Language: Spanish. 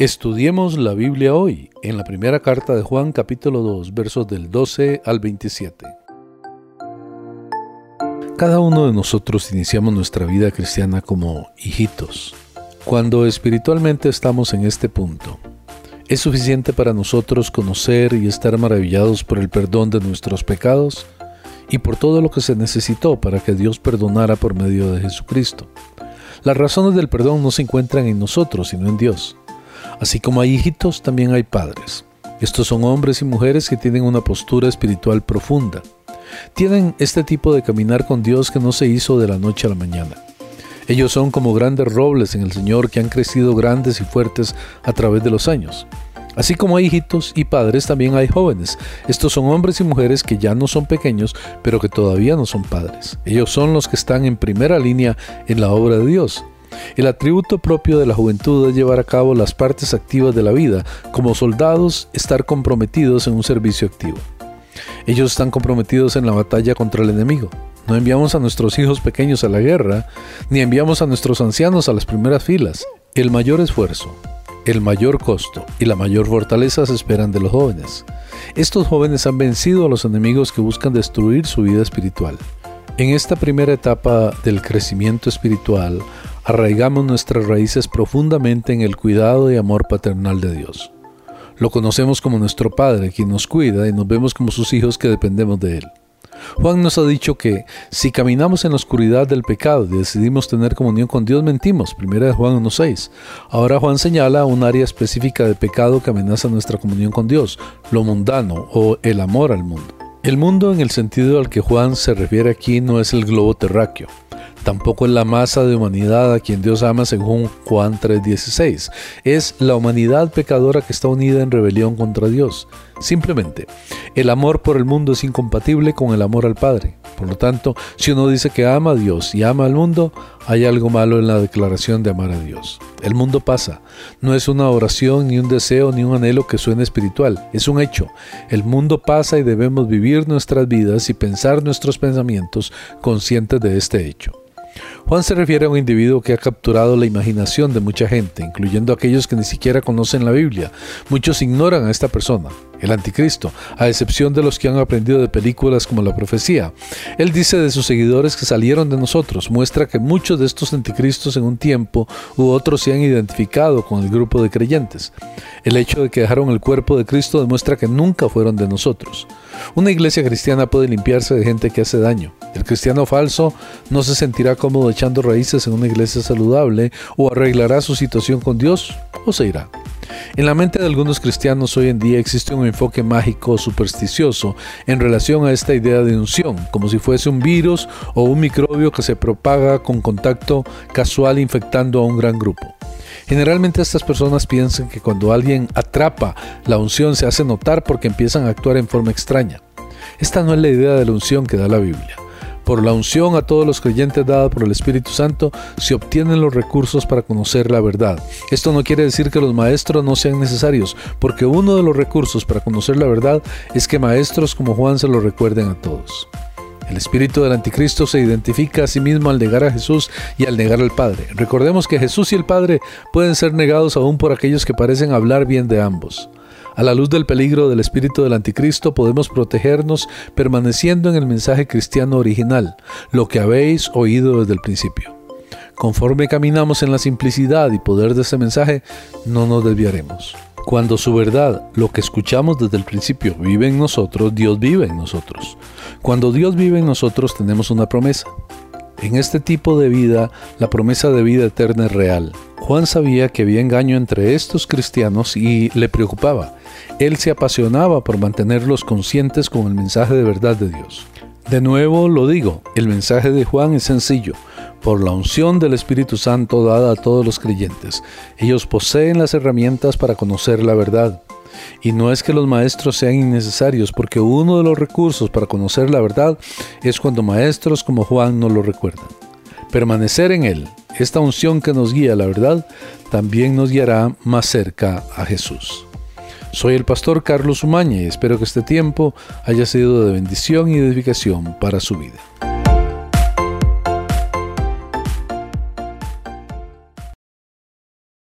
Estudiemos la Biblia hoy, en la primera carta de Juan capítulo 2, versos del 12 al 27. Cada uno de nosotros iniciamos nuestra vida cristiana como hijitos. Cuando espiritualmente estamos en este punto, ¿es suficiente para nosotros conocer y estar maravillados por el perdón de nuestros pecados y por todo lo que se necesitó para que Dios perdonara por medio de Jesucristo? Las razones del perdón no se encuentran en nosotros, sino en Dios. Así como hay hijitos, también hay padres. Estos son hombres y mujeres que tienen una postura espiritual profunda. Tienen este tipo de caminar con Dios que no se hizo de la noche a la mañana. Ellos son como grandes robles en el Señor que han crecido grandes y fuertes a través de los años. Así como hay hijitos y padres, también hay jóvenes. Estos son hombres y mujeres que ya no son pequeños, pero que todavía no son padres. Ellos son los que están en primera línea en la obra de Dios. El atributo propio de la juventud es llevar a cabo las partes activas de la vida, como soldados, estar comprometidos en un servicio activo. Ellos están comprometidos en la batalla contra el enemigo. No enviamos a nuestros hijos pequeños a la guerra, ni enviamos a nuestros ancianos a las primeras filas. El mayor esfuerzo, el mayor costo y la mayor fortaleza se esperan de los jóvenes. Estos jóvenes han vencido a los enemigos que buscan destruir su vida espiritual. En esta primera etapa del crecimiento espiritual, arraigamos nuestras raíces profundamente en el cuidado y amor paternal de Dios. Lo conocemos como nuestro Padre, quien nos cuida, y nos vemos como sus hijos que dependemos de Él. Juan nos ha dicho que si caminamos en la oscuridad del pecado y decidimos tener comunión con Dios, mentimos. Primera de Juan 1.6. Ahora Juan señala un área específica de pecado que amenaza nuestra comunión con Dios, lo mundano o el amor al mundo. El mundo en el sentido al que Juan se refiere aquí no es el globo terráqueo. Tampoco es la masa de humanidad a quien Dios ama según Juan 3:16. Es la humanidad pecadora que está unida en rebelión contra Dios. Simplemente, el amor por el mundo es incompatible con el amor al Padre. Por lo tanto, si uno dice que ama a Dios y ama al mundo, hay algo malo en la declaración de amar a Dios. El mundo pasa. No es una oración, ni un deseo, ni un anhelo que suene espiritual. Es un hecho. El mundo pasa y debemos vivir nuestras vidas y pensar nuestros pensamientos conscientes de este hecho. Juan se refiere a un individuo que ha capturado la imaginación de mucha gente, incluyendo aquellos que ni siquiera conocen la Biblia. Muchos ignoran a esta persona, el anticristo, a excepción de los que han aprendido de películas como la profecía. Él dice de sus seguidores que salieron de nosotros, muestra que muchos de estos anticristos en un tiempo u otros se han identificado con el grupo de creyentes. El hecho de que dejaron el cuerpo de Cristo demuestra que nunca fueron de nosotros. Una iglesia cristiana puede limpiarse de gente que hace daño. El cristiano falso no se sentirá cómodo echando raíces en una iglesia saludable o arreglará su situación con Dios o se irá. En la mente de algunos cristianos hoy en día existe un enfoque mágico supersticioso en relación a esta idea de unción, como si fuese un virus o un microbio que se propaga con contacto casual infectando a un gran grupo. Generalmente estas personas piensan que cuando alguien atrapa la unción se hace notar porque empiezan a actuar en forma extraña. Esta no es la idea de la unción que da la Biblia. Por la unción a todos los creyentes dada por el Espíritu Santo se obtienen los recursos para conocer la verdad. Esto no quiere decir que los maestros no sean necesarios, porque uno de los recursos para conocer la verdad es que maestros como Juan se lo recuerden a todos. El espíritu del anticristo se identifica a sí mismo al negar a Jesús y al negar al Padre. Recordemos que Jesús y el Padre pueden ser negados aún por aquellos que parecen hablar bien de ambos. A la luz del peligro del espíritu del anticristo podemos protegernos permaneciendo en el mensaje cristiano original, lo que habéis oído desde el principio. Conforme caminamos en la simplicidad y poder de ese mensaje, no nos desviaremos. Cuando su verdad, lo que escuchamos desde el principio, vive en nosotros, Dios vive en nosotros. Cuando Dios vive en nosotros tenemos una promesa. En este tipo de vida, la promesa de vida eterna es real. Juan sabía que había engaño entre estos cristianos y le preocupaba. Él se apasionaba por mantenerlos conscientes con el mensaje de verdad de Dios. De nuevo lo digo, el mensaje de Juan es sencillo. Por la unción del Espíritu Santo dada a todos los creyentes, ellos poseen las herramientas para conocer la verdad. Y no es que los maestros sean innecesarios, porque uno de los recursos para conocer la verdad es cuando maestros como Juan nos lo recuerdan. Permanecer en Él, esta unción que nos guía a la verdad, también nos guiará más cerca a Jesús. Soy el pastor Carlos Umaña y espero que este tiempo haya sido de bendición y edificación para su vida.